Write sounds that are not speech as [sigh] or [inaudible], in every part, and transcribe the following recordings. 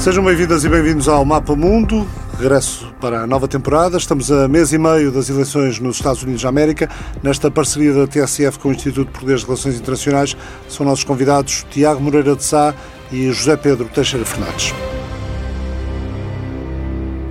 Sejam bem-vindas e bem-vindos ao Mapa Mundo. Regresso para a nova temporada. Estamos a mês e meio das eleições nos Estados Unidos da América. Nesta parceria da TSF com o Instituto Português de Relações Internacionais, são nossos convidados Tiago Moreira de Sá e José Pedro Teixeira Fernandes.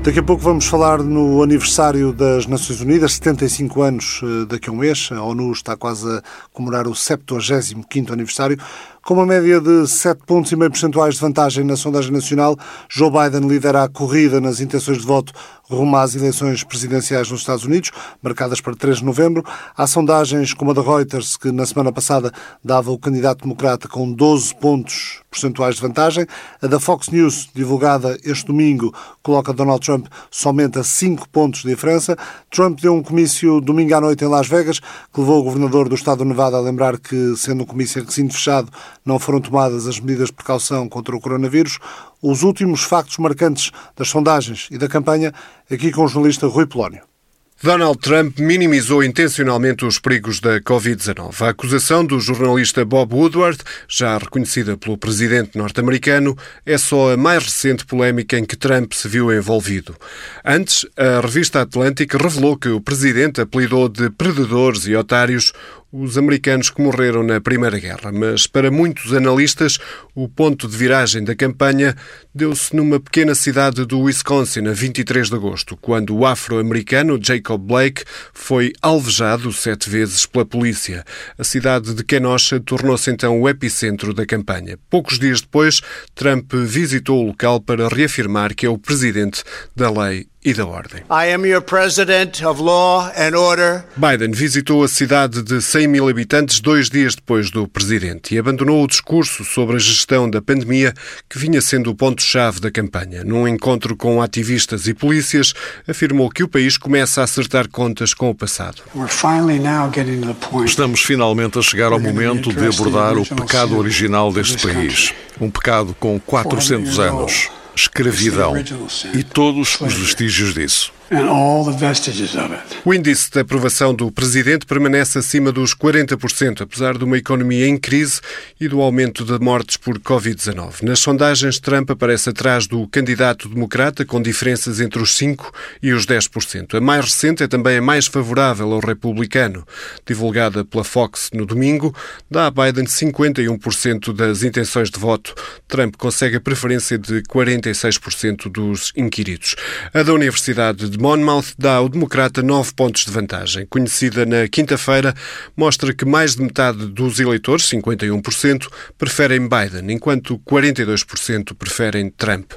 Daqui a pouco vamos falar no aniversário das Nações Unidas, 75 anos eh, daqui a um mês. A ONU está quase a comemorar o 75º aniversário. Com uma média de 7,5 pontos e meio percentuais de vantagem na sondagem nacional, Joe Biden lidera a corrida nas intenções de voto rumo às eleições presidenciais nos Estados Unidos, marcadas para 3 de novembro. Há sondagens como a da Reuters, que na semana passada dava o candidato democrata com 12 pontos percentuais de vantagem. A da Fox News, divulgada este domingo, coloca Donald Trump somente a 5 pontos de diferença. Trump deu um comício domingo à noite em Las Vegas, que levou o governador do estado do Nevada a lembrar que, sendo um comício em recinto fechado, não foram tomadas as medidas de precaução contra o coronavírus. Os últimos factos marcantes das sondagens e da campanha, aqui com o jornalista Rui Polónio. Donald Trump minimizou intencionalmente os perigos da Covid-19. A acusação do jornalista Bob Woodward, já reconhecida pelo presidente norte-americano, é só a mais recente polémica em que Trump se viu envolvido. Antes, a revista Atlantic revelou que o presidente apelidou de predadores e otários os americanos que morreram na Primeira Guerra, mas para muitos analistas o ponto de viragem da campanha deu-se numa pequena cidade do Wisconsin a 23 de agosto, quando o afro-americano Jacob Blake foi alvejado sete vezes pela polícia. A cidade de Kenosha tornou-se então o epicentro da campanha. Poucos dias depois, Trump visitou o local para reafirmar que é o presidente da lei e da ordem. Biden visitou a cidade de 100 mil habitantes dois dias depois do presidente e abandonou o discurso sobre a gestão da pandemia que vinha sendo o ponto-chave da campanha. Num encontro com ativistas e polícias, afirmou que o país começa a acertar contas com o passado. Estamos finalmente a chegar ao momento de abordar o pecado original deste país. Um pecado com 400 anos escravidão e todos os vestígios disso. O índice de aprovação do presidente permanece acima dos 40%, apesar de uma economia em crise e do aumento de mortes por Covid-19. Nas sondagens, Trump aparece atrás do candidato democrata, com diferenças entre os 5% e os 10%. A mais recente é também a mais favorável ao republicano. Divulgada pela Fox no domingo, dá a Biden 51% das intenções de voto. Trump consegue a preferência de 46% dos inquiridos. A da Universidade de Monmouth dá ao democrata nove pontos de vantagem. Conhecida na quinta-feira, mostra que mais de metade dos eleitores, 51%, preferem Biden, enquanto 42% preferem Trump.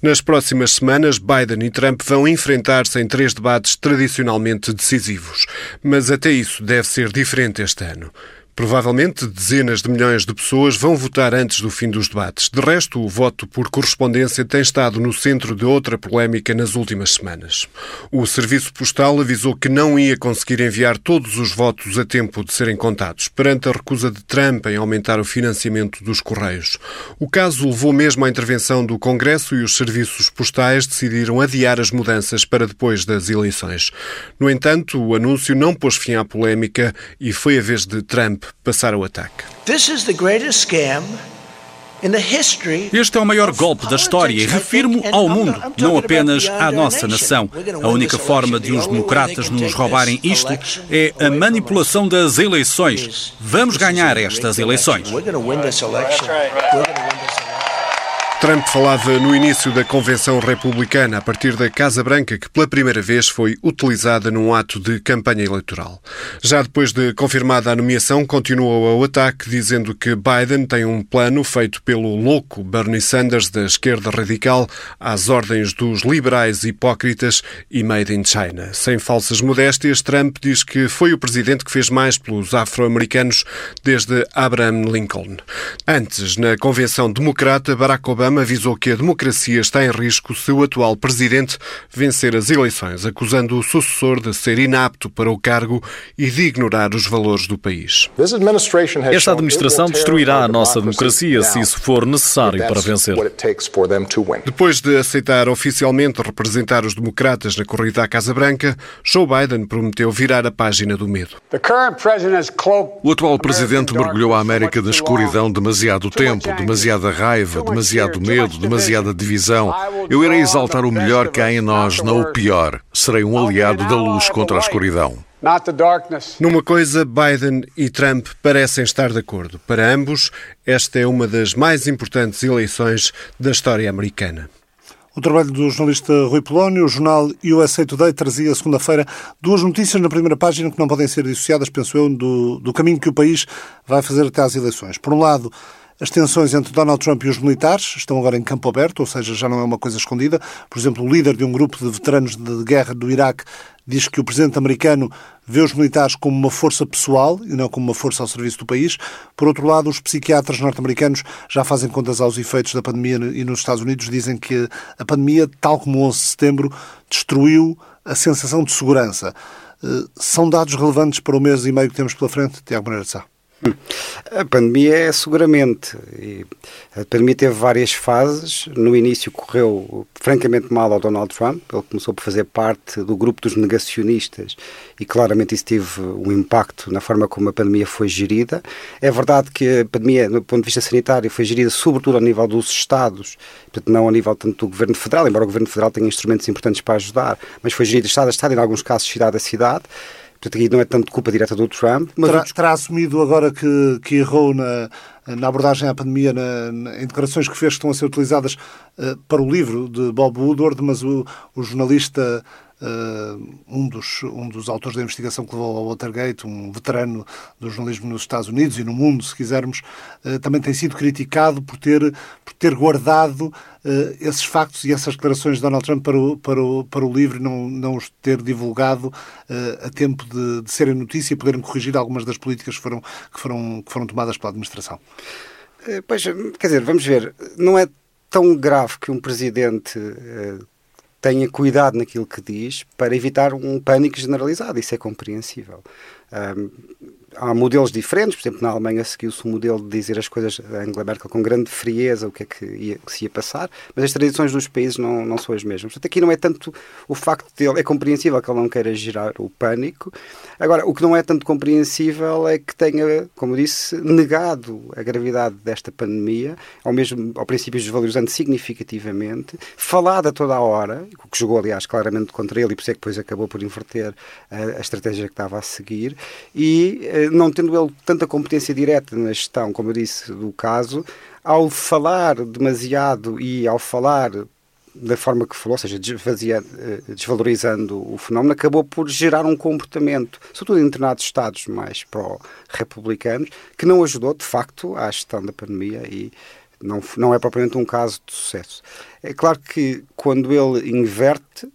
Nas próximas semanas, Biden e Trump vão enfrentar-se em três debates tradicionalmente decisivos. Mas até isso deve ser diferente este ano. Provavelmente dezenas de milhões de pessoas vão votar antes do fim dos debates. De resto, o voto por correspondência tem estado no centro de outra polémica nas últimas semanas. O Serviço Postal avisou que não ia conseguir enviar todos os votos a tempo de serem contados, perante a recusa de Trump em aumentar o financiamento dos Correios. O caso levou mesmo à intervenção do Congresso e os serviços postais decidiram adiar as mudanças para depois das eleições. No entanto, o anúncio não pôs fim à polémica e foi a vez de Trump passar ao ataque. Este é o maior golpe da história e refirmo ao mundo, não apenas à nossa nação. A única forma de os democratas nos roubarem isto é a manipulação das eleições. Vamos ganhar estas eleições. Trump falava no início da convenção republicana a partir da Casa Branca, que pela primeira vez foi utilizada num ato de campanha eleitoral. Já depois de confirmada a nomeação, continuou o ataque, dizendo que Biden tem um plano feito pelo louco Bernie Sanders da esquerda radical às ordens dos liberais hipócritas e made in China. Sem falsas modéstias, Trump diz que foi o presidente que fez mais pelos afro-americanos desde Abraham Lincoln. Antes, na convenção democrata, Barack Obama Obama avisou que a democracia está em risco se o atual presidente vencer as eleições, acusando o sucessor de ser inapto para o cargo e de ignorar os valores do país. Esta administração destruirá a nossa democracia se isso for necessário para vencer. Depois de aceitar oficialmente representar os democratas na corrida à Casa Branca, Joe Biden prometeu virar a página do medo. O atual presidente mergulhou a América da escuridão demasiado tempo, demasiada raiva, demasiado muito medo, demasiada divisão. Eu irei exaltar o melhor que há em nós, não o pior. Serei um aliado da luz contra a escuridão. Numa coisa, Biden e Trump parecem estar de acordo. Para ambos, esta é uma das mais importantes eleições da história americana. O trabalho do jornalista Rui Polónio, o jornal USA Today trazia segunda-feira duas notícias na primeira página que não podem ser dissociadas, penso eu, do, do caminho que o país vai fazer até às eleições. Por um lado, as tensões entre Donald Trump e os militares estão agora em campo aberto, ou seja, já não é uma coisa escondida. Por exemplo, o líder de um grupo de veteranos de guerra do Iraque diz que o presidente americano vê os militares como uma força pessoal e não como uma força ao serviço do país. Por outro lado, os psiquiatras norte-americanos já fazem contas aos efeitos da pandemia e nos Estados Unidos dizem que a pandemia, tal como o 11 de setembro, destruiu a sensação de segurança. Eh, são dados relevantes para o mês e meio que temos pela frente, Tiago Moreira de Sá? A pandemia é seguramente. a pandemia teve várias fases. No início correu francamente mal ao Donald Trump. Ele começou por fazer parte do grupo dos negacionistas e claramente isso teve um impacto na forma como a pandemia foi gerida. É verdade que a pandemia, do ponto de vista sanitário, foi gerida sobretudo ao nível dos Estados, portanto não ao nível tanto do Governo Federal, embora o Governo Federal tenha instrumentos importantes para ajudar, mas foi gerida Estado a Estado em alguns casos, cidade a cidade. Portanto, aqui não é tanto culpa direta do Trump. Mas terá, terá assumido agora que, que errou na, na abordagem à pandemia, na, na, em declarações que fez que estão a ser utilizadas uh, para o livro de Bob Woodward, mas o, o jornalista Um, dos, um dos autores da investigação que levou ao Watergate, um veterano do jornalismo nos Estados Unidos e no mundo, se quisermos, uh, também tem sido criticado por ter, por ter guardado uh, esses factos e essas declarações de Donald Trump para o, para o, para o livro e não, não os ter divulgado a tempo de, de serem notícia e poderem corrigir algumas das políticas que foram, que foram, que foram tomadas pela administração. Pois, quer dizer, vamos ver, não é tão grave que um presidente tenha cuidado naquilo que diz para evitar um pânico generalizado. Isso é compreensível. Um, há modelos diferentes, por exemplo, na Alemanha seguiu-se o modelo de dizer as coisas a Angela Merkel com grande frieza o que é que, ia, que se ia passar, mas as tradições dos países não, não são as mesmas. Portanto, aqui não é tanto o facto de ele, é compreensível que ele não queira gerar o pânico. Agora, o que não é tanto compreensível é que tenha, como disse, negado a gravidade desta pandemia, ao mesmo ao princípio desvalorizando significativamente, falado a toda a hora, o que jogou, aliás, claramente contra ele, e por isso é que depois acabou por inverter a, a estratégia que estava a seguir, e eh, não tendo ele tanta competência direta na gestão, como eu disse, do caso, ao falar demasiado e ao falar da forma que falou, ou seja, eh, desvalorizando o fenómeno, acabou por gerar um comportamento, sobretudo em determinados Estados mais pró-republicanos, que não ajudou, de facto, à gestão da pandemia e não, não é propriamente um caso de sucesso. É claro que quando ele inverte,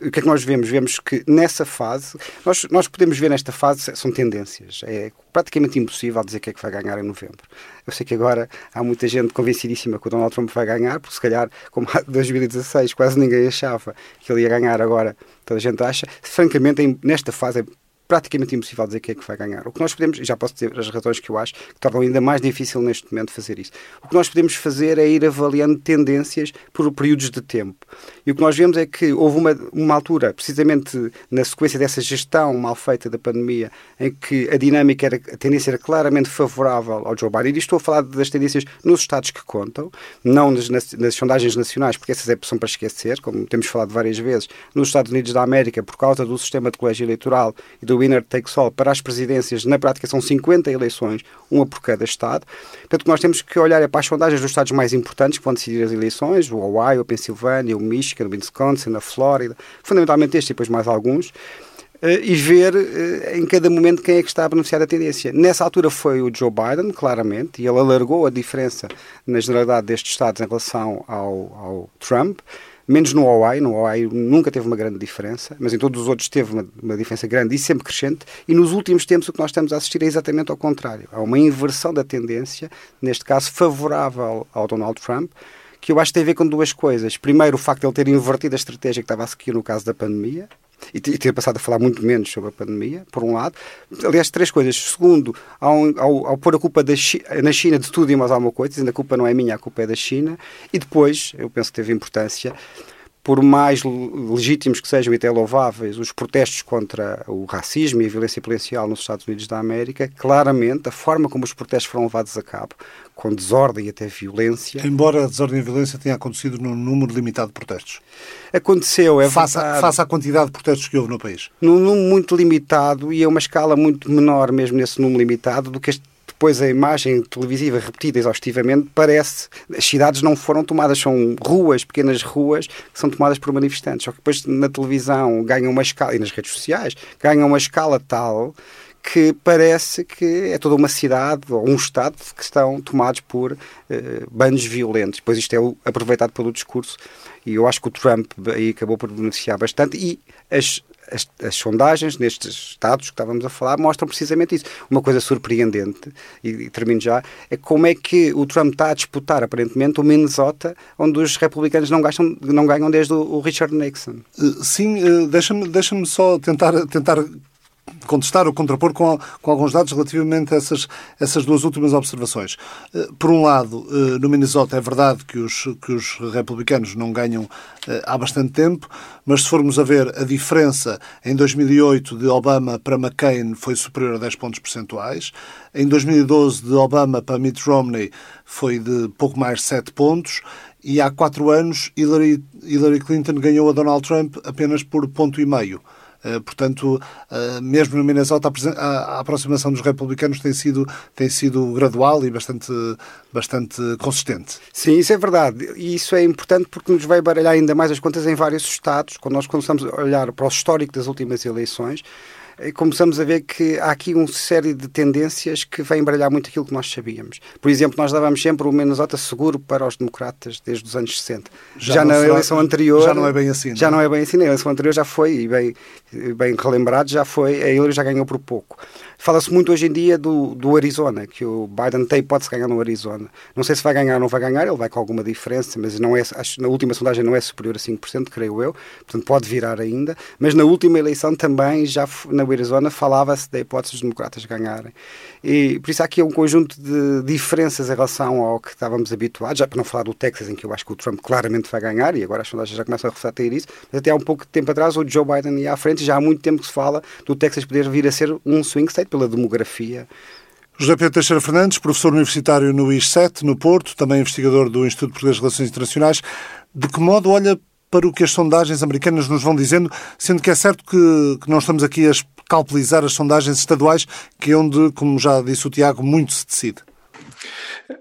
o que é que nós vemos? Vemos que nessa fase, nós, nós podemos ver nesta fase, são tendências. É praticamente impossível dizer que é que vai ganhar em novembro. Eu sei que agora há muita gente convencidíssima que o Donald Trump vai ganhar, porque se calhar, como [laughs] em 2016 quase ninguém achava que ele ia ganhar, agora toda a gente acha. Francamente, nesta fase é praticamente impossível dizer quem é que vai ganhar. O que nós podemos, e já posso dizer as razões que eu acho que tornam ainda mais difícil neste momento fazer isso. O que nós podemos fazer é ir avaliando tendências por períodos de tempo. E o que nós vemos é que houve uma, uma altura, precisamente na sequência dessa gestão mal feita da pandemia, em que a dinâmica era, a tendência era claramente favorável ao Joe Biden. E estou a falar das tendências nos Estados que contam, não nas, nas, nas sondagens nacionais, porque essas é, são para esquecer, como temos falado várias vezes, nos Estados Unidos da América, por causa do sistema de colégio eleitoral e do winner takes all para as presidências, na prática são 50 eleições, uma por cada Estado. Portanto, nós temos que olhar é para as sondagens dos Estados mais importantes que vão decidir as eleições, o Ohio, a Pensilvânia, o Michigan, o Wisconsin, a Flórida, fundamentalmente estes e depois mais alguns, eh, e ver eh, em cada momento quem é que está a beneficiar da tendência. Nessa altura foi o Joe Biden, claramente, e ele alargou a diferença na generalidade destes Estados em relação ao, ao Trump menos no Hawaii. No Hawaii nunca teve uma grande diferença, mas em todos os outros teve uma, uma, diferença grande e sempre crescente. E nos últimos tempos o que nós estamos a assistir é exatamente ao contrário. Há uma inversão da tendência, neste caso favorável ao Donald Trump, que eu acho que tem a ver com duas coisas. Primeiro, o facto de ele ter invertido a estratégia que estava a seguir no caso da pandemia, e ter passado a falar muito menos sobre a pandemia, por um lado. Aliás, três coisas. Segundo, ao, ao, ao pôr a culpa China, na China de tudo e mais alguma coisa, dizendo a culpa não é minha, a culpa é da China. E depois, eu penso que teve importância, por mais legítimos que sejam e até louváveis os protestos contra o racismo e a violência policial nos Estados Unidos da América, claramente a forma como os protestos foram levados a cabo, com desordem e até violência. Embora a desordem e a violência tenha acontecido num número limitado de protestos. Aconteceu, é face, face à quantidade de protestos que houve no país. Num número muito limitado e a uma escala muito menor mesmo nesse número limitado do que este depois a imagem televisiva repetida exaustivamente parece as cidades não foram tomadas, são ruas, pequenas ruas que são tomadas por manifestantes. Só que depois na televisão ganham uma escala, e nas redes sociais, ganham uma escala tal que parece que é toda uma cidade ou um estado que estão tomados por uh, bandos violentos. Pois isto é aproveitado pelo discurso e eu acho que o Trump aí acabou por beneficiar bastante e as as, as, sondagens nestes estados que estávamos a falar mostram precisamente isso. Uma coisa surpreendente, e, e, termino já, é como é que o Trump está a disputar, aparentemente, o Minnesota, onde os republicanos não, gastam, não ganham desde o, o Richard Nixon. Uh, sim, uh, deixa-me deixa só tentar, tentar contestar ou contrapor com, com alguns dados relativamente a essas, essas duas últimas observações. Eh, por um lado, eh, no Minnesota é verdade que os, que os republicanos não ganham eh, há bastante tempo, mas se formos a ver a diferença em 2008 de Obama para McCain foi superior a 10 pontos percentuais, em 2012 de Obama para Mitt Romney foi de pouco mais 7 pontos, e há quatro anos Hillary, Hillary Clinton ganhou a Donald Trump apenas por ponto e meio. Eh, portanto, eh, mesmo no Minnesota, a aproximação dos republicanos tem sido, tem sido gradual e bastante, bastante consistente. Sim, isso é verdade. E isso é importante porque nos vai baralhar ainda mais as contas em vários estados. Quando nós começamos a olhar para o histórico das últimas eleições, começamos a ver que há aqui uma série de tendências que vêm embaralhar muito aquilo que nós sabíamos. Por exemplo, nós dávamos sempre o Minnesota seguro para os democratas desde os anos 60. Já, já na será, eleição anterior... Já não é bem assim. Já não é? não é bem assim. Na eleição anterior já foi, e bem, bem relembrado, já foi, a Hillary já ganhou por pouco. Fala-se muito hoje em dia do, do Arizona, que o Biden tem pode-se ganhar no Arizona. Não sei se vai ganhar ou não vai ganhar, ele vai com alguma diferença, mas não é, acho, na última sondagem não é superior a 5%, creio eu, portanto pode virar ainda. Mas na última eleição também, já na Arizona, falava-se da hipótese dos democratas ganharem. E por isso há aqui um conjunto de diferenças em relação ao que estávamos habituados, já para não falar do Texas, em que eu acho que o Trump claramente vai ganhar, e agora as sondagens já começam a refletir isso, mas até há um pouco de tempo atrás o Joe Biden ia à frente, já há muito tempo que se fala do Texas poder vir a ser um swing state pela demografia. José Pedro Teixeira Fernandes, professor universitário no IS7, no Porto, também investigador do Instituto Português de Relações Internacionais. De que modo olha para o que as sondagens americanas nos vão dizendo, sendo que é certo que, que não estamos aqui a calculizar as sondagens estaduais, que é onde, como já disse o Tiago, muito se decide?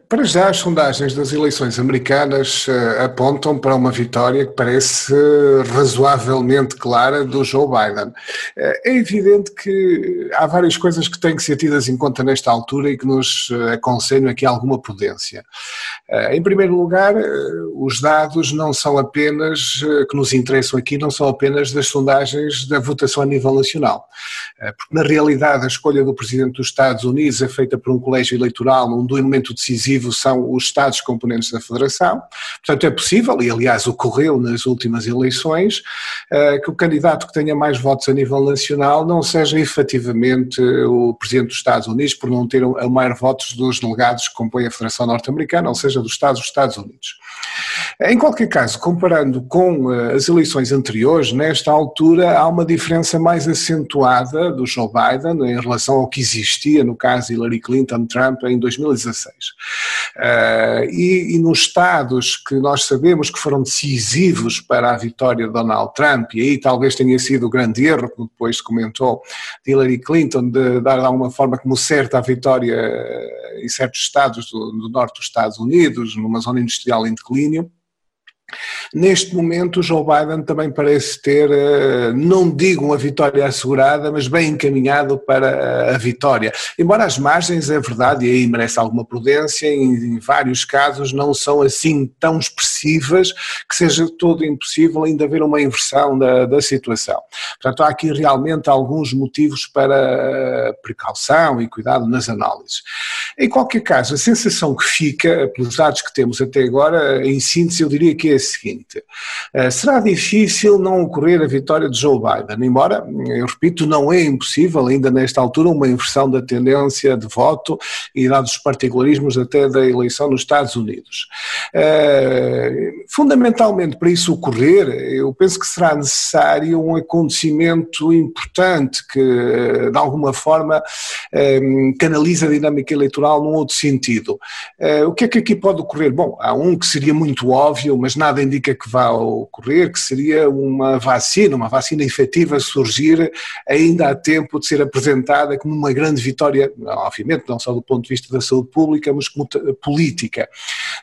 Para já, as sondagens das eleições americanas uh, apontam para uma vitória que parece uh, razoavelmente clara do Joe Biden. Uh, é evidente que há várias coisas que têm que ser tidas em conta nesta altura e que nos aconselham aqui alguma prudência. em primeiro lugar, os dados não são apenas, que nos interessam aqui, não são apenas das sondagens da votação a nível nacional. porque, na realidade, a escolha do Presidente dos Estados Unidos é feita por um colégio eleitoral, onde o elemento decisivo decisivo são os Estados componentes da Federação. Portanto, é possível, e aliás ocorreu nas últimas eleições, eh, que o candidato que tenha mais votos a nível nacional não seja efetivamente o Presidente dos Estados Unidos, por não ter o maior votos dos delegados que compõem a Federação Norte-Americana, ou seja, dos Estados dos Estados Unidos. Em qualquer caso, comparando com eh, as eleições anteriores, nesta altura há uma diferença mais acentuada do Joe Biden em relação ao que existia no caso Hillary Clinton-Trump em 2016. Uh, e, e, nos estados que nós sabemos que foram decisivos para a vitória de Donald Trump, e aí talvez tenha sido o grande erro, que depois comentou, Hillary Clinton, de dar de alguma forma como certa a vitória eh, em certos estados do, do norte dos Estados Unidos, numa zona industrial em declínio, Neste momento, Joe Biden também parece ter, eh, não digo uma vitória assegurada, mas bem encaminhado para a vitória. Embora as margens, é verdade, e aí merece alguma prudência, em vários casos não são assim tão expressivas que seja todo impossível ainda haver uma inversão da, da situação. Portanto, há aqui realmente alguns motivos para eh, precaução e cuidado nas análises. Em qualquer caso, a sensação que fica, pelos dados que temos até agora, em síntese, eu diria que é a seguinte: uh, será difícil não ocorrer a vitória de Joe Biden, embora, eu repito, não é impossível ainda nesta altura uma inversão da tendência de voto e dados os particularismos até da eleição nos Estados Unidos. Uh, fundamentalmente, para isso ocorrer, eu penso que será necessário um acontecimento importante que, de alguma forma, canaliza a dinâmica eleitoral num outro sentido. O que é que aqui pode ocorrer? Bom, há um que seria muito óbvio, mas nada indica que vá ocorrer, que seria uma vacina, uma vacina efetiva surgir ainda há tempo de ser apresentada como uma grande vitória, obviamente não só do ponto de vista da saúde pública, mas como política.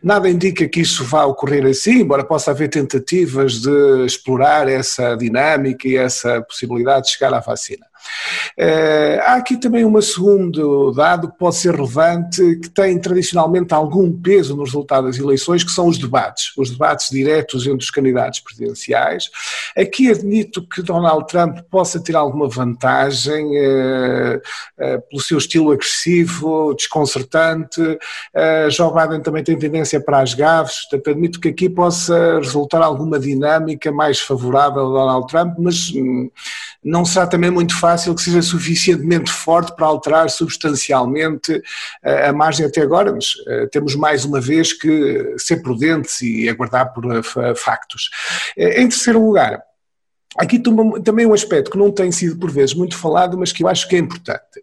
Nada indica que isso vá ocorrer assim, embora possa haver tentativas de explorar essa dinâmica e essa possibilidade de chegar à vacina. Uh, há aqui também um segundo dado que pode ser relevante, que tem tradicionalmente algum peso no resultado das eleições, que são os debates, os debates diretos entre os candidatos presidenciais. Aqui admito que Donald Trump possa ter alguma vantagem uh, uh, pelo seu estilo agressivo, desconcertante. Joe Biden também tem tendência para as gaves, portanto admito que aqui possa resultar alguma dinâmica mais favorável a Donald Trump, mas hum, não será também muito fácil que seja suficientemente forte para alterar substancialmente a margem até agora, mas uh, temos mais uma vez que ser prudentes e aguardar por uh, factos. Em terceiro lugar, Aqui também um aspecto que não tem sido por vezes muito falado, mas que eu acho que é importante.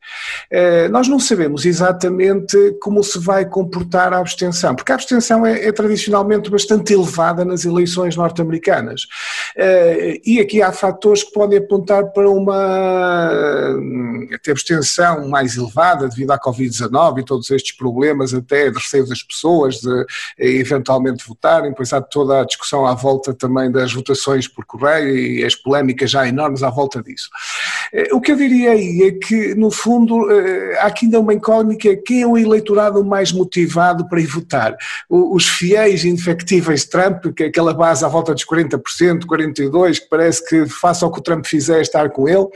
Eh, nós não sabemos exatamente como se vai comportar a abstenção, porque a abstenção é, é tradicionalmente bastante elevada nas eleições norte-americanas. Eh, e aqui há fatores que podem apontar para uma até abstenção mais elevada devido à Covid-19 e todos estes problemas até de receio das pessoas de eventualmente votarem, pois há toda a discussão à volta também das votações por correio e as polémicas já enormes à volta disso. Eh, o que eu diria aí é que, no fundo, eh, há aqui ainda uma incógnita, quem é o eleitorado mais motivado para ir votar? Os fiéis indefectíveis de Trump, que é aquela base à volta dos 40%, 42%, que parece que faça o que o Trump fizer estar com ele,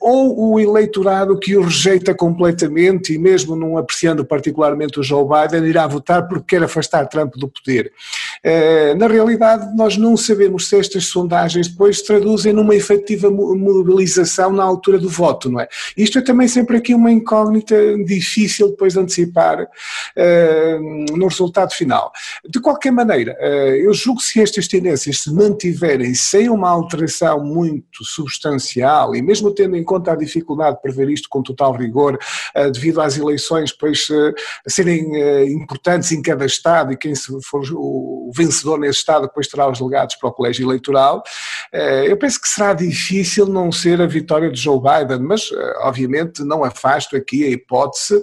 ou o eleitorado que o rejeita completamente e mesmo não apreciando particularmente o Joe Biden, irá votar porque quer afastar Trump do poder. Na realidade, nós não sabemos se estas sondagens depois traduzem numa efetiva mobilização na altura do voto, não é? Isto é também sempre aqui uma incógnita difícil depois de antecipar uh, no resultado final. De qualquer maneira, eu julgo que se estas tendências se mantiverem sem uma alteração muito substancial e mesmo tendo em conta a dificuldade de prever isto com total rigor, uh, devido às eleições depois serem importantes em cada Estado e quem for o vencedor nesse Estado depois terá os delegados para o colégio eleitoral, eh, eu penso que será difícil não ser a vitória de Joe Biden, mas eh, obviamente não afasto aqui a hipótese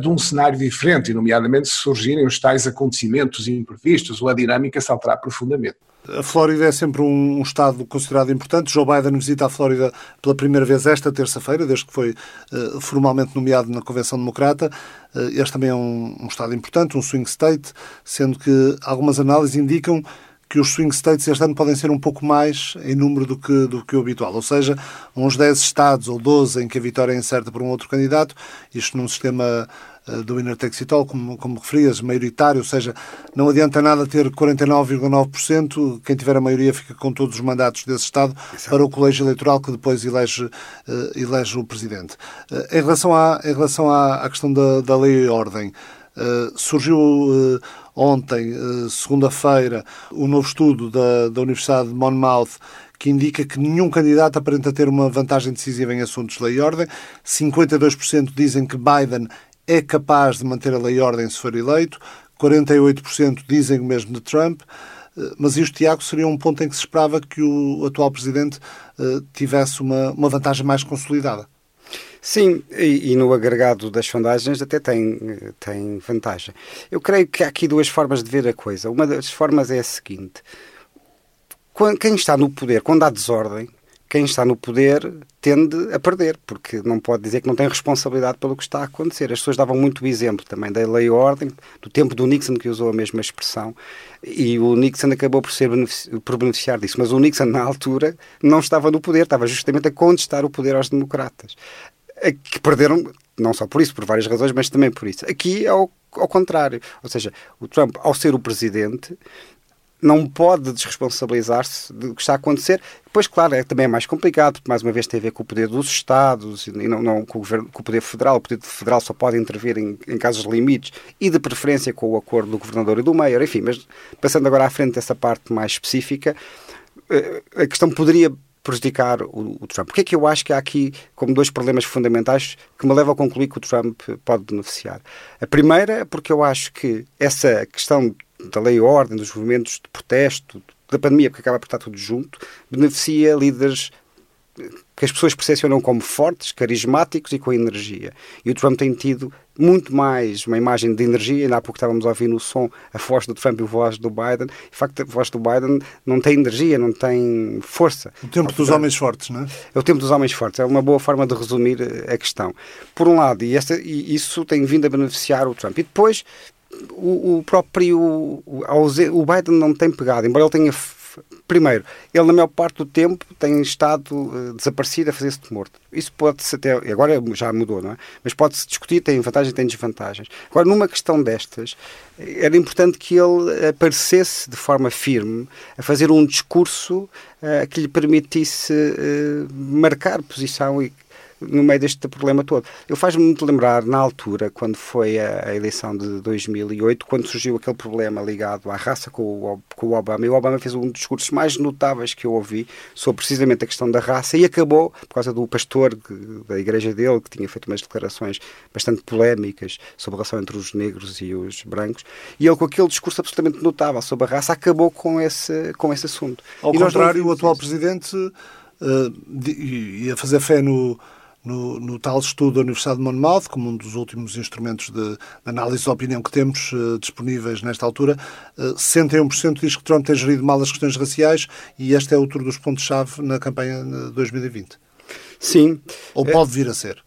de um cenário diferente, nomeadamente se surgirem os tais acontecimentos imprevistos ou a dinâmica se alterar profundamente. A Flórida é sempre um, estado considerado importante. Joe Biden visita a Flórida pela primeira vez esta terça-feira, desde que foi uh, formalmente nomeado na Convenção Democrata. Uh, este também é um, estado importante, um swing state, sendo que algumas análises indicam que os swing states este ano podem ser um pouco mais em número do que, do que o habitual, ou seja, uns 10 estados ou 12 em que a vitória é incerta por um outro candidato, isto num sistema eh, do winner takes it all, como, como referias, maioritário, ou seja, não adianta nada ter 49,9%, quem tiver a maioria fica com todos os mandatos desse Estado Exato. para o colégio eleitoral que depois elege, uh, elege o Presidente. Uh, em relação à, em relação à, à questão da, da lei e ordem, uh, surgiu ontem, eh, segunda-feira, o um novo estudo da, da Universidade de Monmouth que indica que nenhum candidato aparenta ter uma vantagem decisiva em assuntos de lei e ordem. 52% dizem que Biden é capaz de manter a lei e ordem se for eleito, 48% dizem o mesmo de Trump. Eh, mas isto, Tiago, seria um ponto em que se esperava que o atual presidente eh, tivesse uma, uma vantagem mais consolidada. Sim, e, e, no agregado das sondagens até tem, tem vantagem. Eu creio que há aqui duas formas de ver a coisa. Uma das formas é a seguinte: quem está no poder, quando há desordem, quem está no poder tende a perder, porque não pode dizer que não tem responsabilidade pelo que está a acontecer. As pessoas davam muito o exemplo também da lei e ordem, do tempo do Nixon, que usou a mesma expressão, e o Nixon acabou por, ser por beneficiar disso. Mas o Nixon, na altura, não estava no poder, estava justamente a contestar o poder aos democratas que perderam, não só por isso, por várias razões, mas também por isso. Aqui é ao, ao contrário. Ou seja, o Trump, ao ser o presidente, não pode desresponsabilizar-se do que está a acontecer. Depois, claro, é, também é mais complicado, porque mais uma vez tem a ver com o poder dos Estados e não, não com, o governo, com, o poder federal. O poder federal só pode intervir em, em casos limites e de preferência com o acordo do governador e do mayor. Enfim, mas passando agora à frente dessa parte mais específica, eh, a questão poderia prejudicar o, o, Trump. Porque é que eu acho que há aqui como dois problemas fundamentais que me levam a concluir que o Trump pode beneficiar? A primeira porque eu acho que essa questão da lei e ordem, dos movimentos de protesto, da pandemia, porque acaba por estar tudo junto, beneficia líderes que as pessoas percepcionam como fortes, carismáticos e com energia. E o Trump tem tido muito mais uma imagem de energia, ainda há pouco estávamos a ouvir no som a voz do Trump e a voz do Biden. De facto, a voz do Biden não tem energia, não tem força. O tempo dos homens fortes, não é? É o tempo dos homens fortes, é uma boa forma de resumir a questão. Por um lado, e, esta, e isso tem vindo a beneficiar o Trump. E depois, o, o próprio o, Biden não tem pegado, embora ele tenha primeiro, ele na maior parte do tempo tem estado uh, desaparecido a fazer-se de morto. Isso pode-se até, agora já mudou, não é? Mas pode-se discutir, tem vantagens tem desvantagens. Agora, numa questão destas, era importante que ele aparecesse de forma firme a fazer um discurso uh, que lhe permitisse uh, marcar posição e no meio deste problema todo. Eu faz-me muito lembrar, na altura, quando foi a, a, eleição de 2008, quando surgiu aquele problema ligado à raça com o, com o Obama, e o Obama fez um dos discursos mais notáveis que eu ouvi sobre precisamente a questão da raça e acabou, por causa do pastor da igreja dele, que tinha feito umas declarações bastante polémicas sobre a relação entre os negros e os brancos, e ele com aquele discurso absolutamente notável sobre a raça acabou com esse, com esse assunto. Ao e contrário, o atual presidente uh, ia fazer fé no no, no, tal estudo da Universidade de Monmouth, como um dos últimos instrumentos de, de análise de opinião que temos uh, disponíveis nesta altura, uh, eh, 61% diz que Trump tem gerido mal as questões raciais e este é outro dos pontos-chave na campanha de 2020. Sim. Ou pode vir a ser.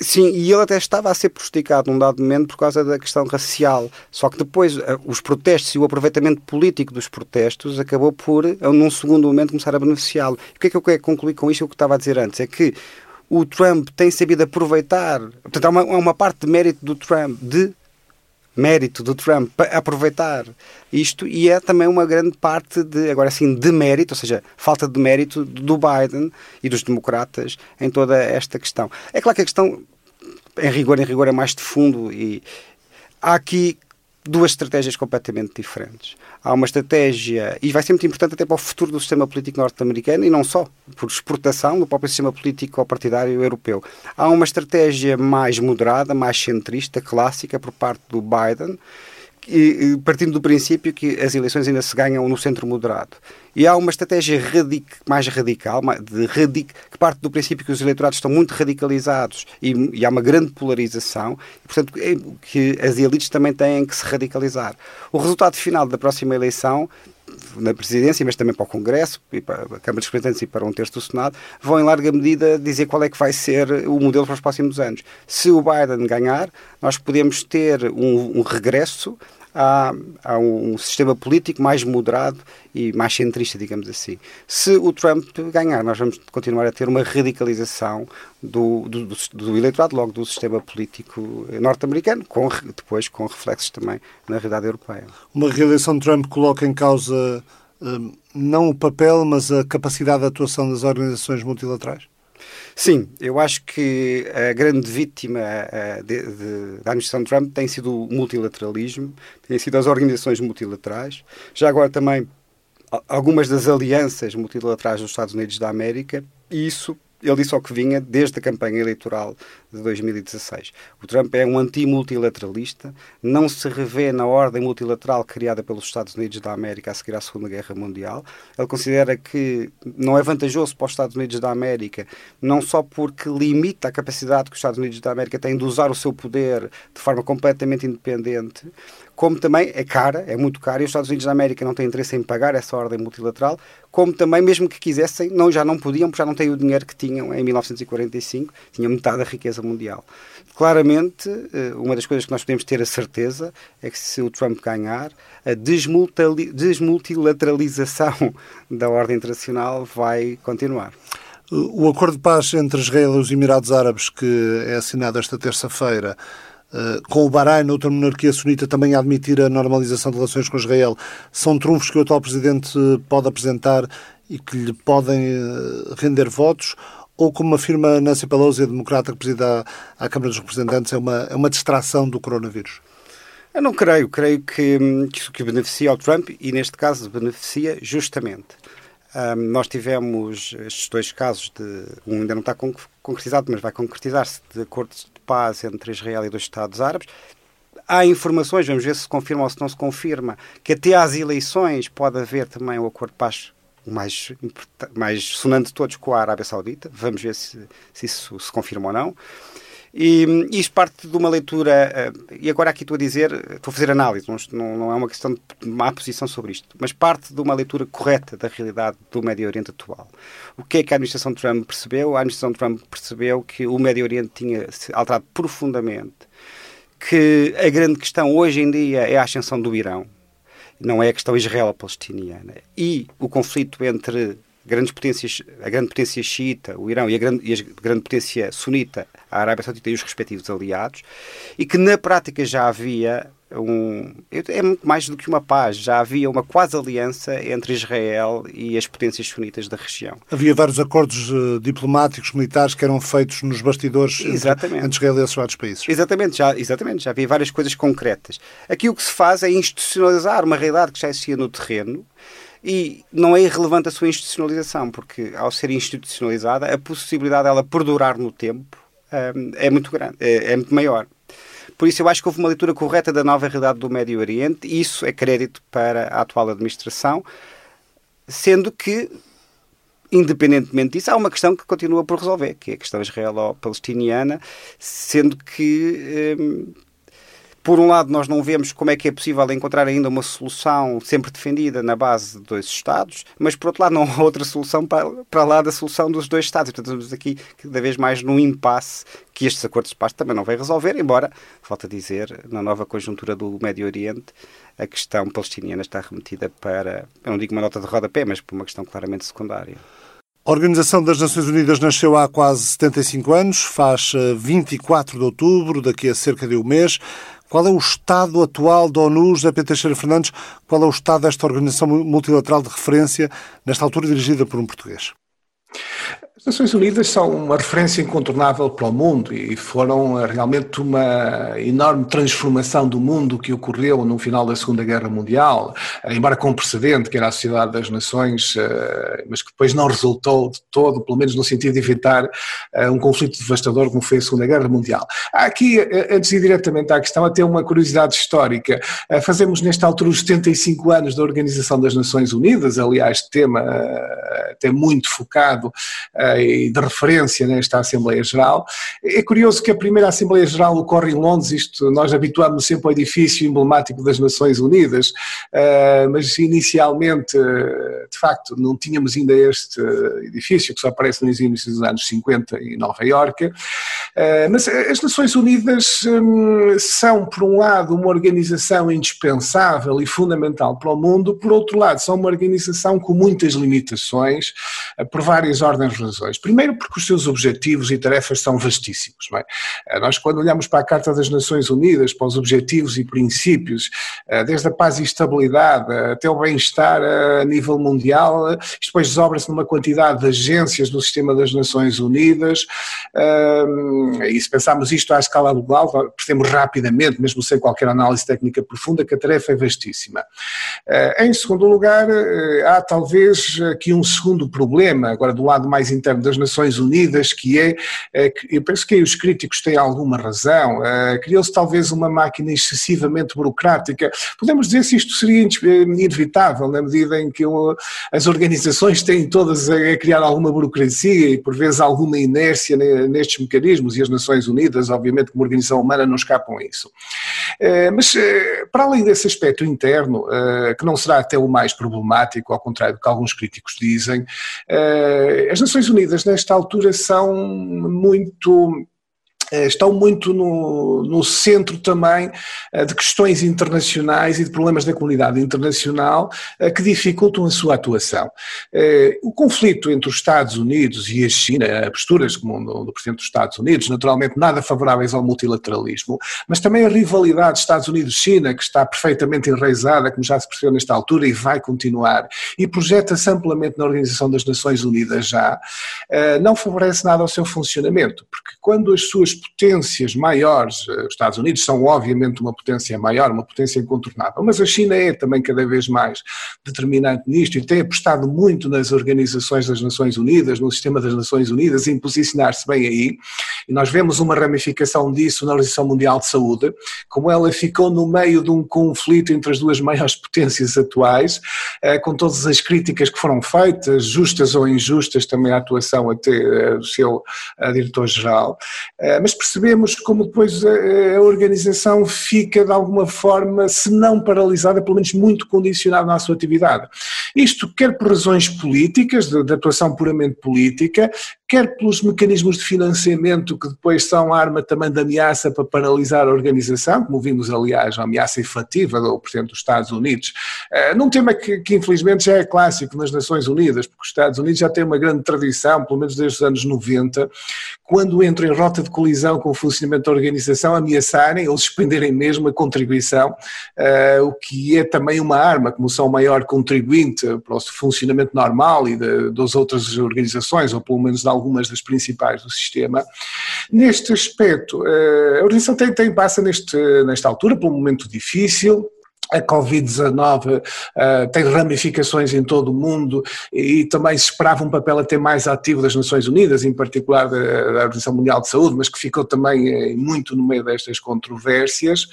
Sim, e ele até estava a ser prejudicado num dado momento por causa da questão racial. Só que depois os protestos e o aproveitamento político dos protestos acabou por, num segundo momento, começar a beneficiá-lo. O que é que eu quero concluir com isto? O que estava a dizer antes é que o Trump tem sabido aproveitar. Portanto, há uma, uma parte de mérito do Trump, de mérito do Trump para aproveitar isto e é também uma grande parte de, agora sim, de mérito, ou seja, falta de mérito do Biden e dos democratas em toda esta questão. É claro que a questão, em rigor, em rigor, é mais de fundo e há aqui duas estratégias completamente diferentes. Há uma estratégia, e vai ser muito importante até para o futuro do sistema político norte-americano, e não só, por exportação do próprio sistema político partidário europeu. Há uma estratégia mais moderada, mais centrista, clássica, por parte do Biden, partindo do princípio que as eleições ainda se ganham no centro moderado. E há uma estratégia radic, mais radical, de radic, que parte do princípio que os eleitorados estão muito radicalizados e, e há uma grande polarização, e, portanto, é, que as elites também têm que se radicalizar. O resultado final da próxima eleição na presidência, mas também para o Congresso, e para a Câmara dos Representantes e para um terço do Senado, vão em larga medida dizer qual é que vai ser o modelo para os próximos anos. Se o Biden ganhar, nós podemos ter um, um regresso há, há um sistema político mais moderado e mais centrista, digamos assim. Se o Trump ganhar, nós vamos continuar a ter uma radicalização do, do, do eleitorado, logo do sistema político norte-americano, com, depois com reflexos também na realidade europeia. Uma reeleição de Trump coloca em causa hum, não o papel, mas a capacidade de atuação das organizações multilaterais? Sim, eu acho que a grande vítima uh, de, de, da administração de Trump tem sido o multilateralismo, têm sido as organizações multilaterais. Já agora também algumas das alianças multilaterais dos Estados Unidos da América, e isso ele disse ao que vinha desde a campanha eleitoral de 2016. O Trump é um anti-multilateralista, não se revê na ordem multilateral criada pelos Estados Unidos da América a seguir à Segunda Guerra Mundial. Ele considera que não é vantajoso para os Estados Unidos da América, não só porque limita a capacidade que os Estados Unidos da América têm de usar o seu poder de forma completamente independente, como também é cara, é muito cara, e os Estados Unidos da América não têm interesse em pagar essa ordem multilateral, como também, mesmo que quisessem, não, já não podiam, porque já não têm o dinheiro que tinham em 1945, tinham metade da riqueza mundial. Claramente, eh, uma das coisas que nós podemos ter a certeza é que se o Trump ganhar, a desmultilateralização [laughs] da ordem internacional vai continuar. O acordo de paz entre Israel e os Emirados Árabes, que é assinado esta terça-feira, com o Bahrein, outra monarquia sunita, também a admitir a normalização de relações com Israel, são trunfos que o atual presidente pode apresentar e que lhe podem render votos? Ou, como afirma Nancy Pelosi, a democrata que preside a, Câmara dos Representantes, é uma, é uma distração do coronavírus? Eu não creio. Creio que, isso que beneficia ao Trump e, neste caso, beneficia justamente. Um, nós tivemos estes dois casos de. Um ainda não está concretizado, mas vai concretizar-se de acordos paz entre Israel e dois Estados Árabes. Há informações, vamos ver se confirma ou se não se confirma, que até às eleições pode haver também o acordo de paz mais, mais sonante de todos com a Arábia Saudita. Vamos ver se, se isso se confirma ou não. E isto parte de uma leitura, eh, e agora aqui estou a dizer, estou a fazer análise, não, não é uma questão de má posição sobre isto, mas parte de uma leitura correta da realidade do Médio Oriente atual. O que é que a administração Trump percebeu? A administração Trump percebeu que o Médio Oriente tinha se alterado profundamente, que a grande questão hoje em dia é a ascensão do Irão, não é a questão israelo-palestiniana. E o conflito entre grandes potências, a grande potência xiita, o Irão, e a grande, e a grande potência sunita, a Arábia Saudita e os respectivos aliados, e que na prática já havia um. É muito mais do que uma paz, já havia uma quase aliança entre Israel e as potências sunitas da região. Havia vários acordos uh, diplomáticos, militares que eram feitos nos bastidores exatamente. Entre, entre Israel e vários países. Exatamente já, exatamente, já havia várias coisas concretas. Aqui o que se faz é institucionalizar uma realidade que já existia no terreno. E não é irrelevante a sua institucionalização, porque ao ser institucionalizada, a possibilidade dela perdurar no tempo é muito grande, é, é muito maior. Por isso, eu acho que houve uma leitura correta da nova realidade do Médio Oriente, e isso é crédito para a atual administração, sendo que, independentemente disso, há uma questão que continua por resolver, que é a questão israelo-palestiniana, sendo que. Hum, por um lado, nós não vemos como é que é possível encontrar ainda uma solução sempre defendida na base de dois Estados, mas por outro lado, não há outra solução para, para lá da solução dos dois Estados. Portanto, estamos aqui cada vez mais num impasse que estes acordos de paz também não vão resolver, embora, falta dizer, na nova conjuntura do Médio Oriente, a questão palestiniana está remetida para, eu não digo uma nota de rodapé, mas para uma questão claramente secundária. A Organização das Nações Unidas nasceu há quase 75 anos, faz 24 eh, de outubro, daqui a cerca de um mês. Qual é o estado atual da ONU, José Pedro Teixeira Fernandes? Qual é o estado desta organização multilateral de referência, nesta altura dirigida por um português? As Nações Unidas são uma referência incontornável para o mundo e foram eh, realmente uma enorme transformação do mundo que ocorreu no final da Segunda Guerra Mundial, eh, embora com precedente, que era a Sociedade das Nações, eh, mas que depois não resultou de todo, pelo menos no sentido de evitar um conflito devastador como foi a Segunda Guerra Mundial. Há aqui, antes de ir diretamente à questão, até uma curiosidade histórica. Fazemos nesta altura os 75 anos da Organização das Nações Unidas, aliás, tema até muito focado e de referência nesta Assembleia Geral. É curioso que a primeira Assembleia Geral ocorre em Londres, isto nós habituámos sempre ao edifício emblemático das Nações Unidas, eh, mas inicialmente, de facto, não tínhamos ainda este edifício, que só aparece nos inícios dos anos 50 em Nova Iorque. Eh, mas as Nações Unidas hum, são, por um lado, uma organização indispensável e fundamental para o mundo, por outro lado, são uma organização com muitas limitações, eh, por várias ordens de razões. Primeiro, porque os seus objetivos e tarefas são vastíssimos. É? Eh, nós, quando olhamos para a Carta das Nações Unidas, para os objetivos e princípios, desde a paz e estabilidade até o bem-estar a nível mundial, isto depois desobra-se numa quantidade de agências do sistema das Nações Unidas. E se pensarmos isto à escala global, percebemos rapidamente, mesmo sem qualquer análise técnica profunda, que a tarefa é vastíssima. Eh, em segundo lugar, eh, há talvez aqui um segundo problema, agora do lado mais interno das Nações Unidas, que é, é eu penso que os críticos têm alguma razão, eh, criou-se talvez uma máquina excessivamente burocrática. Podemos dizer se isto seria inevitável, na medida em que as organizações têm todas a criar alguma burocracia e por vezes alguma inércia nestes mecanismos e as Nações Unidas, obviamente, como organização humana, não escapam a isso. Eh, mas, eh, para além desse aspecto interno, eh, que não será até o mais problemático, ao contrário do que alguns críticos dizem, as Nações Unidas, nesta altura, são muito estão muito no, no centro também eh, de questões internacionais e de problemas da comunidade internacional eh, que dificultam a sua atuação. O conflito entre os Estados Unidos e a China, posturas como do, do Presidente dos Estados Unidos, naturalmente nada favoráveis ao multilateralismo, mas também a rivalidade Estados Unidos-China, que está perfeitamente enraizada, como já se percebeu nesta altura, e vai continuar, e projeta-se amplamente na Organização das Nações Unidas já, não favorece nada ao seu funcionamento, porque quando as suas potências maiores, eh, os Estados Unidos são obviamente uma potência maior, uma potência incontornável, mas a China é também cada vez mais determinante nisto e tem apostado muito nas organizações das Nações Unidas, no sistema das Nações Unidas, em posicionar-se bem aí. E nós vemos uma ramificação disso na Organização Mundial de Saúde, como ela ficou no meio de um conflito entre as duas maiores potências atuais, eh, com todas as críticas que foram feitas, justas ou injustas, também à atuação até eh, do seu diretor-geral. Percebemos como depois a, a, organização fica de alguma forma, se não paralisada, pelo menos muito condicionada na sua atividade. Isto quer por razões políticas, de, de atuação puramente política, quer pelos mecanismos de financiamento que depois são arma também de ameaça para paralisar a organização, como vimos aliás a ameaça efetiva do Presidente dos Estados Unidos, uh, num tema que, que, infelizmente já é clássico nas Nações Unidas, porque os Estados Unidos já têm uma grande tradição, pelo menos desde os anos 90, quando entram em rota de colisão com o funcionamento da organização, ameaçarem ou suspenderem mesmo a contribuição, uh, o que é também uma arma, como são o maior contribuinte para o funcionamento normal e de, das outras organizações, ou pelo menos de algumas das principais do sistema. Neste aspecto, eh, a organização tem, tem passa neste, nesta altura por um momento difícil, a Covid-19 uh, tem ramificações em todo o mundo e, também se esperava um papel até mais ativo das Nações Unidas, em particular da, da Organização Mundial de Saúde, mas que ficou também uh, muito no meio destas controvérsias.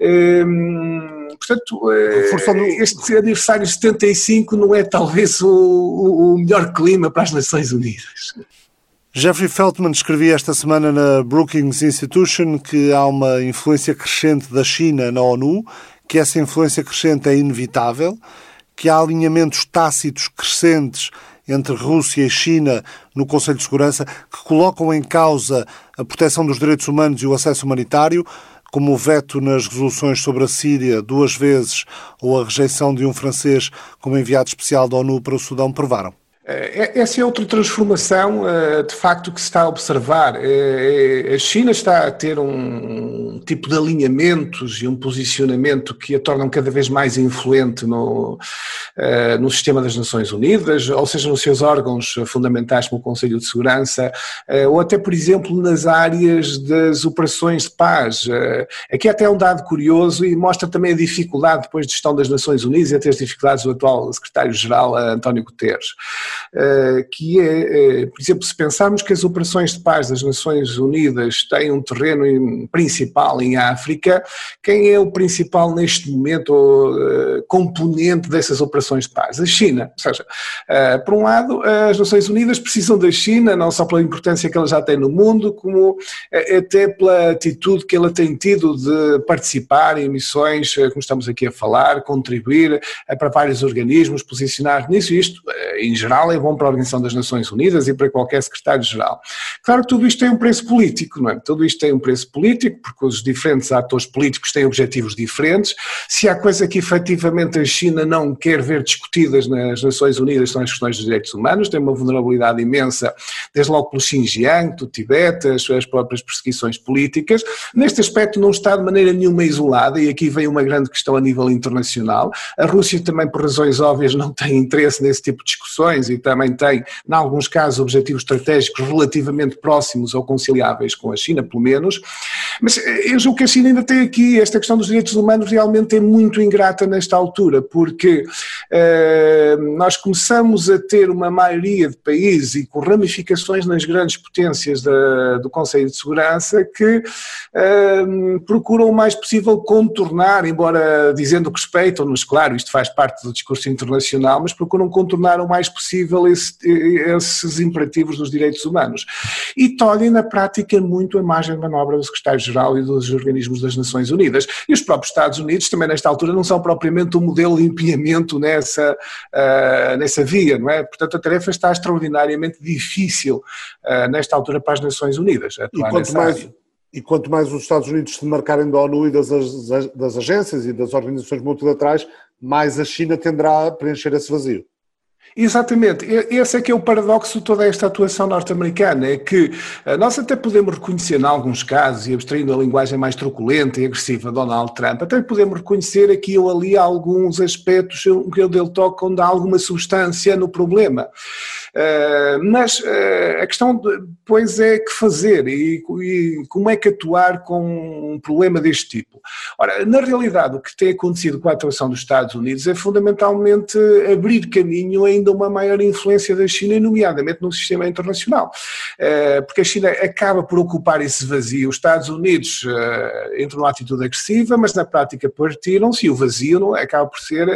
Uh, portanto, este aniversário 75 não é talvez o, o, o melhor clima para as Nações Unidas. Jeffrey Feltman escrevia esta semana na Brookings Institution que há uma influência crescente da China na ONU, que essa influência crescente é inevitável, que há alinhamentos tácitos crescentes entre Rússia e China no Conselho de Segurança que colocam em causa a proteção dos direitos humanos e o acesso humanitário, como o veto nas resoluções sobre a Síria duas vezes ou a rejeição de um francês como enviado especial da ONU para o Sudão provaram. Eh, essa é outra transformação, eh, de facto, que se está a observar. Eh, a China está a ter um tipo de alinhamentos e um posicionamento que a tornam cada vez mais influente no, no sistema das Nações Unidas, ou seja, nos seus órgãos fundamentais como o Conselho de Segurança, ou até, por exemplo, nas áreas das operações de paz. Aqui até é um dado curioso e mostra também a dificuldade depois de gestão das Nações Unidas e até as dificuldades do atual secretário-geral, António Guterres. Eh, que é, eh, por exemplo, se pensarmos que as operações de paz das Nações Unidas têm um terreno principal em África, quem é o principal neste momento eh, componente dessas operações de paz? A China. Ou seja, por um lado, as Nações Unidas precisam da China, não só pela importância que ela já tem no mundo, como até pela atitude que ela tem tido de participar em missões, como estamos aqui a falar, contribuir para vários organismos, posicionar nisso, isto, em geral, é bom para a Organização das Nações Unidas e para qualquer secretário-geral. Claro que tudo isto tem um preço político, não é? Tudo isto tem um preço político, porque os diferentes atores políticos têm objetivos diferentes. Se há coisa que efetivamente a China não quer ver discutidas nas Nações Unidas são as questões dos direitos humanos, tem uma vulnerabilidade imensa, desde logo pelo Xinjiang, do Tibete, as suas próprias perseguições políticas. Neste aspecto não está de maneira nenhuma isolada, e aqui vem uma grande questão a nível internacional. A Rússia também, por razões óbvias, não tem interesse nesse tipo de discussões e também tem, em alguns casos, objetivos estratégicos relativamente próximos ou conciliáveis com a China, pelo menos. Mas eh, eu julgo que a China ainda tem aqui esta questão dos direitos humanos realmente é muito ingrata nesta altura, porque eh, nós começamos a ter uma maioria de países e com ramificações nas grandes potências da, do Conselho de Segurança que eh, procuram o mais possível contornar, embora dizendo que respeitam, mas claro, isto faz parte do discurso internacional, mas procuram contornar o mais possível esse, esses imperativos dos direitos humanos. E tolhem na prática muito a margem de manobra do secretário-geral e dos organismos das Nações Unidas. E os próprios Estados Unidos também nesta altura não são propriamente um modelo de empenhamento nessa, uh, nessa via, não é? Portanto a tarefa está extraordinariamente difícil uh, nesta altura para as Nações Unidas. E quanto mais, E quanto mais os Estados Unidos se marcarem da ONU e das, das agências e das organizações multilaterais, mais a China tenderá a preencher esse vazio. Exatamente, esse é que é o paradoxo de toda esta atuação norte-americana, é que eh, nós até podemos reconhecer, em alguns casos, e abstraindo a linguagem mais truculenta e agressiva de Donald Trump, até podemos reconhecer aqui ou ali alguns aspectos que ele toca onde há alguma substância no problema. Uh, mas uh, a questão, depois, é que fazer e, e, como é que atuar com um problema deste tipo. Ora, na realidade, o que tem acontecido com a atuação dos Estados Unidos é fundamentalmente abrir caminho ainda uma maior influência da China, nomeadamente no sistema internacional. Uh, porque a China acaba por ocupar esse vazio. Os Estados Unidos entram numa atitude agressiva, mas na prática partiram-se e o vazio não, acaba por ser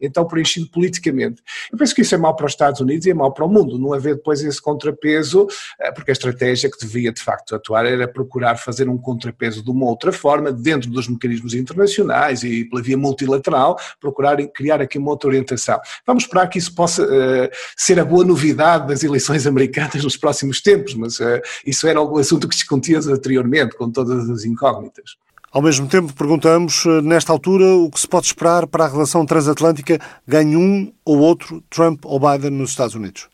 então preenchido politicamente. Eu penso que isso é mau para os Estados Unidos e é mau para o mundo, não haver depois esse contrapeso, eh, porque a estratégia que devia de facto atuar era procurar fazer um contrapeso de uma outra forma, dentro dos mecanismos internacionais e pela via multilateral, procurar criar aqui uma outra orientação. Vamos esperar que isso possa uh, ser a boa novidade das eleições americanas nos próximos tempos, mas uh, isso era o assunto que discutíamos anteriormente, com todas as incógnitas. Ao mesmo tempo, perguntamos, nesta altura, o que se pode esperar para a relação transatlântica ganhe um ou outro, Trump ou Biden, nos Estados Unidos?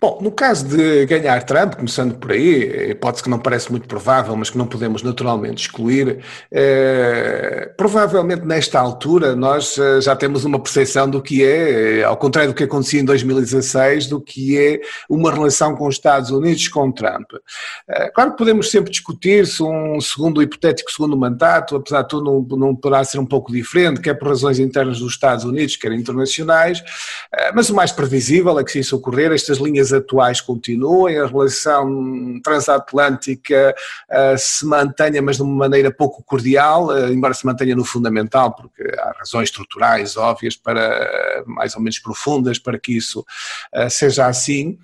Bom, no caso de ganhar Trump, começando por aí, hipótese que não parece muito provável, mas que não podemos naturalmente excluir, eh, provavelmente nesta altura nós eh, já temos uma percepção do que é, ao contrário do que acontecia em 2016, do que é uma relação com os Estados Unidos com Trump. Eh, claro que podemos sempre discutir se um segundo hipotético segundo mandato, apesar de tudo, não, não poderá ser um pouco diferente, quer por razões internas dos Estados Unidos, quer internacionais, eh, mas o mais previsível é que se isso ocorrer, estas linhas atuais continuem, a relação transatlântica uh, se mantenha, mas de uma maneira pouco cordial, uh, embora se mantenha no fundamental, porque há razões estruturais óbvias para, uh, mais ou menos profundas, para que isso seja assim.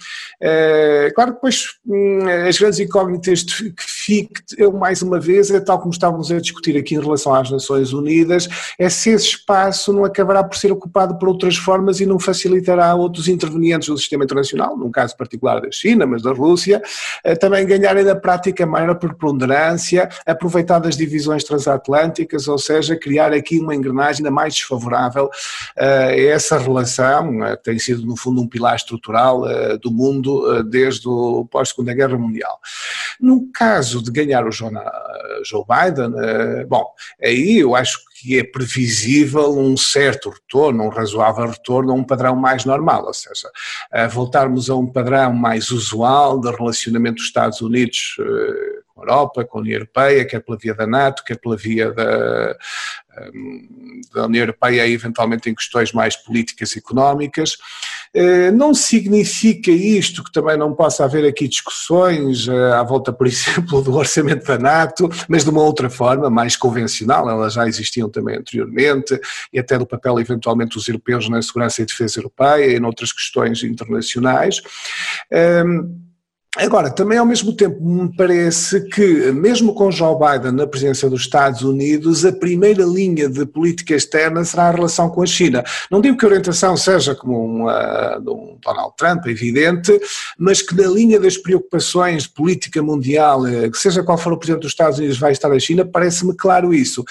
claro que depois um, as grandes incógnitas que fique, eu mais uma vez, é tal como estávamos a discutir aqui em relação às Nações Unidas, é se esse espaço não acabará por ser ocupado por outras formas e não facilitará outros intervenientes do sistema internacional num caso particular da China, mas da Rússia, eh, também ganharem na prática maior preponderância, aproveitar das divisões transatlânticas, ou seja, criar aqui uma engrenagem ainda mais desfavorável eh, a essa relação, eh, tem sido no fundo um pilar estrutural do mundo desde o pós-Segunda Guerra Mundial. No caso de ganhar o Joe Biden, bom, aí eu acho que é previsível um certo retorno, um razoável retorno a um padrão mais normal, ou seja, voltarmos a um padrão mais usual de relacionamento dos Estados Unidos eh, com a Europa, com a União Europeia, quer pela via da NATO, quer pela via da, hum, da União Europeia, eventualmente em questões mais políticas e económicas. Eh, não significa isto que também não possa haver aqui discussões eh, à volta, por [laughs] exemplo, do orçamento da NATO, mas de uma outra forma, mais convencional, elas já existiam também anteriormente, e até do papel eventualmente dos europeus na segurança e defesa europeia e noutras questões internacionais. Um, Agora, também ao mesmo tempo me parece que, mesmo com Joe Biden na presença dos Estados Unidos, a primeira linha de política externa será a relação com a China. Não digo que a orientação seja como uma, de um Donald Trump, evidente, mas que na linha das preocupações de política mundial, eh, seja qual for o presidente dos Estados Unidos vai estar a China, parece-me claro isso.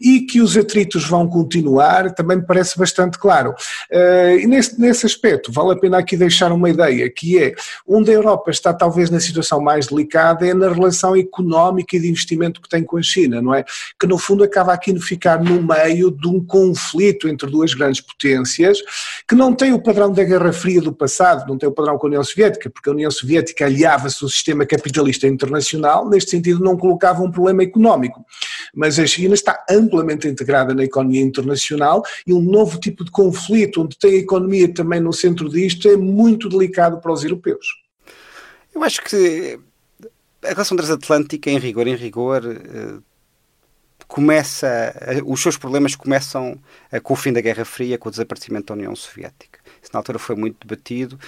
E que os atritos vão continuar, também me parece bastante claro. Eh, e nesse, nesse aspecto, vale a pena aqui deixar uma ideia, que é, onde a Europa está talvez na situação mais delicada é na relação económica e de investimento que tem com a China, não é? Que no fundo acaba aqui de ficar no meio de um conflito entre duas grandes potências que não tem o padrão da Guerra Fria do passado, não tem o padrão com a União Soviética, porque a União Soviética aliava-se ao sistema capitalista internacional, neste sentido não colocava um problema económico. Mas a China está amplamente integrada na economia internacional e um novo tipo de conflito, onde tem a economia também no centro disto, é muito delicado para os europeus. Eu acho que a relação transatlântica, em rigor, em rigor, eh, começa, os seus problemas começam com o fim da Guerra Fria, com o desaparecimento da União Soviética. Isso na altura foi muito debatido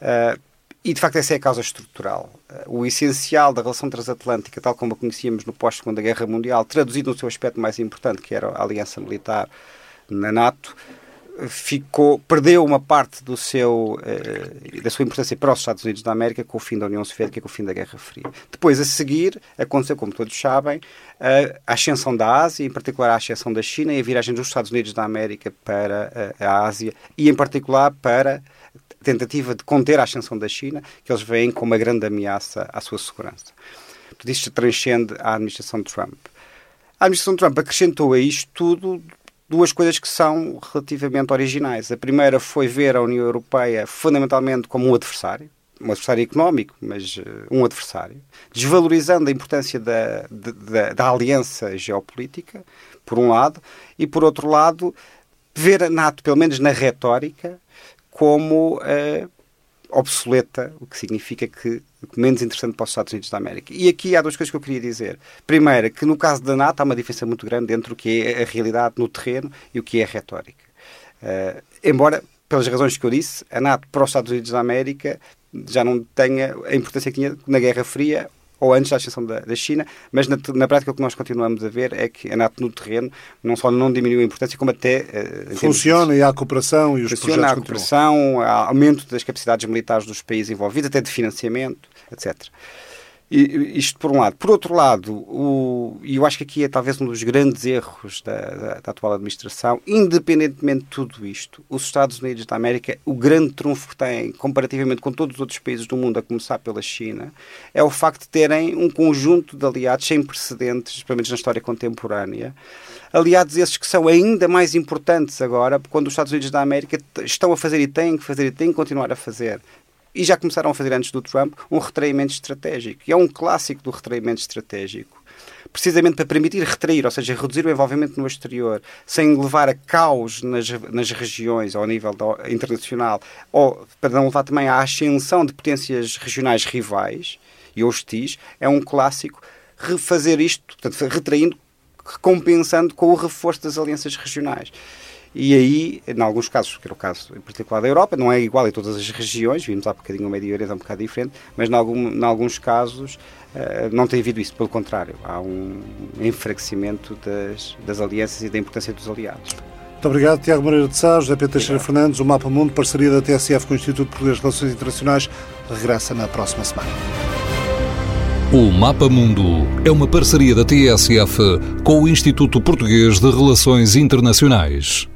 eh, e de facto essa é a causa estrutural. Eh, o essencial da relação transatlântica, tal como a conhecíamos no pós-Segunda Guerra Mundial, traduzido no seu aspecto mais importante, que era a aliança militar na NATO, ficou, perdeu uma parte do seu, uh, da sua importância para os Estados Unidos da América com o fim da União Soviética com o fim da Guerra Fria. Depois, a seguir, aconteceu, como todos sabem, a ascensão da Ásia, em particular a ascensão da China e a viragem dos Estados Unidos da América para a Ásia e, em particular, para a tentativa de conter a ascensão da China, que eles veem como uma grande ameaça à sua segurança. Portanto, isto transcende a administração de Trump. A administração Trump acrescentou a isto tudo duas coisas que são relativamente originais. A primeira foi ver a União Europeia fundamentalmente como um adversário, um adversário económico, mas uh, um adversário, desvalorizando a importância da, da, da, aliança geopolítica, por um lado, e por outro lado, ver a NATO, pelo menos na retórica, como uh, obsoleta, o que significa que menos interessante para os Estados Unidos da América. E aqui há duas coisas que eu queria dizer. Primeira, que no caso da NATO há uma diferença muito grande entre o que é a realidade no terreno e o que é a retórica. Uh, embora, pelas razões que eu disse, a NATO para os Estados Unidos da América já não tenha a importância que tinha na Guerra Fria ou antes da ascensão da, da China, mas na, na, prática o que nós continuamos a ver é que a NATO no terreno não só não diminuiu a importância, como até... Uh, Funciona e há cooperação e os Funciona, projetos há cooperação, há aumento das capacidades militares dos países envolvidos, até de financiamento, etc. Isto por um lado. Por outro lado, e eu acho que aqui é talvez um dos grandes erros da, da, da, atual administração, independentemente de tudo isto, os Estados Unidos da América, o grande trunfo que têm, comparativamente com todos os outros países do mundo, a começar pela China, é o facto de terem um conjunto de aliados sem precedentes, pelo menos na história contemporânea, aliados esses que são ainda mais importantes agora, quando os Estados Unidos da América estão a fazer e têm que fazer e têm que continuar a fazer e já começaram a fazer antes do Trump, um retraimento estratégico. E é um clássico do retraimento estratégico. Precisamente para permitir retrair, ou seja, reduzir o envolvimento no exterior, sem levar a caos nas, nas regiões ao nível da, internacional, ou para não levar também à ascensão de potências regionais rivais e hostis, é um clássico refazer isto, portanto, retraindo, recompensando com o reforço das alianças regionais. E aí, em alguns casos, que era o caso em particular da Europa, não é igual em todas as regiões, vimos há bocadinho o Médio Oriente é um bocado diferente, mas em, algum, em alguns casos uh, não tem havido isso, pelo contrário, há um enfraquecimento das, das alianças e da importância dos aliados. Muito obrigado, Tiago Moreira de Sá, José Pedro Teixeira Fernandes. O Mapa Mundo, parceria da TSF com o Instituto Português de Relações Internacionais, regressa na próxima semana. O Mapa Mundo é uma parceria da TSF com o Instituto Português de Relações Internacionais.